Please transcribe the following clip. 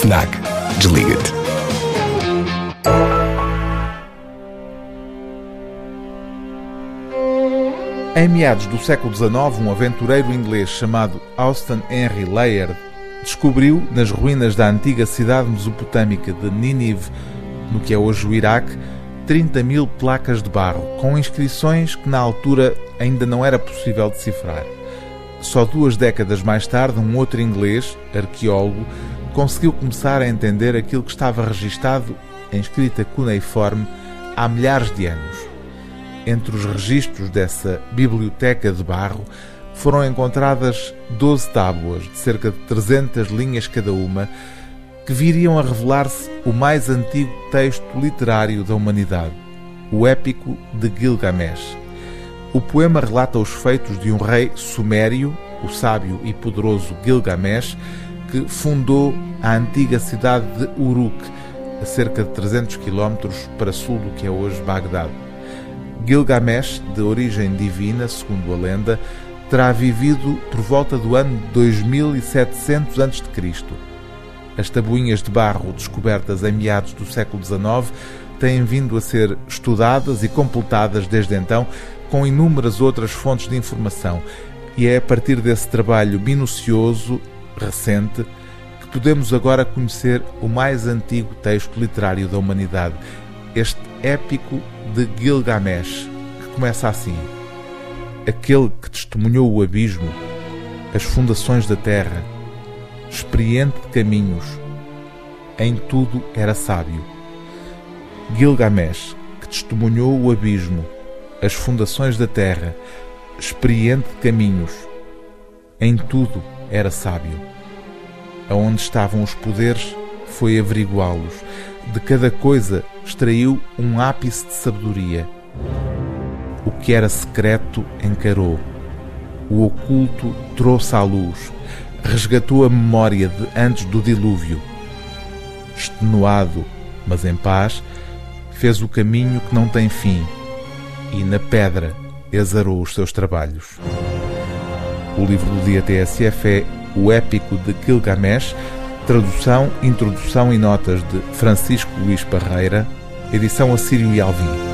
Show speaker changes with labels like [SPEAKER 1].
[SPEAKER 1] FNAC. Desliga-te.
[SPEAKER 2] Em meados do século XIX, um aventureiro inglês chamado Austin Henry Layard descobriu nas ruínas da antiga cidade mesopotâmica de Nínive, no que é hoje o Iraque, 30 mil placas de barro, com inscrições que na altura ainda não era possível decifrar. Só duas décadas mais tarde, um outro inglês, arqueólogo, conseguiu começar a entender aquilo que estava registado em escrita cuneiforme há milhares de anos. Entre os registros dessa biblioteca de barro foram encontradas 12 tábuas de cerca de 300 linhas cada uma, que viriam a revelar-se o mais antigo texto literário da humanidade, o Épico de Gilgamesh. O poema relata os feitos de um rei sumério, o sábio e poderoso Gilgamesh, que fundou a antiga cidade de Uruk, a cerca de 300 km para sul do que é hoje Bagdade. Gilgamesh, de origem divina, segundo a lenda, terá vivido por volta do ano 2700 a.C. As tabuinhas de barro descobertas em meados do século XIX têm vindo a ser estudadas e completadas desde então com inúmeras outras fontes de informação, e é a partir desse trabalho minucioso, recente, que podemos agora conhecer o mais antigo texto literário da humanidade, este épico de Gilgamesh, que começa assim: Aquele que testemunhou o abismo, as fundações da terra, experiente de caminhos, em tudo era sábio. Gilgamesh, que testemunhou o abismo, as fundações da terra, experiente de caminhos, em tudo era sábio. Aonde estavam os poderes, foi averiguá-los. De cada coisa extraiu um ápice de sabedoria. O que era secreto encarou. O oculto trouxe à luz. Resgatou a memória de antes do dilúvio. Extenuado, mas em paz, fez o caminho que não tem fim e na pedra exarou os seus trabalhos. O livro do dia TSF é O Épico de Gilgamesh, tradução, introdução e notas de Francisco Luís Parreira, edição Assírio e Alvim.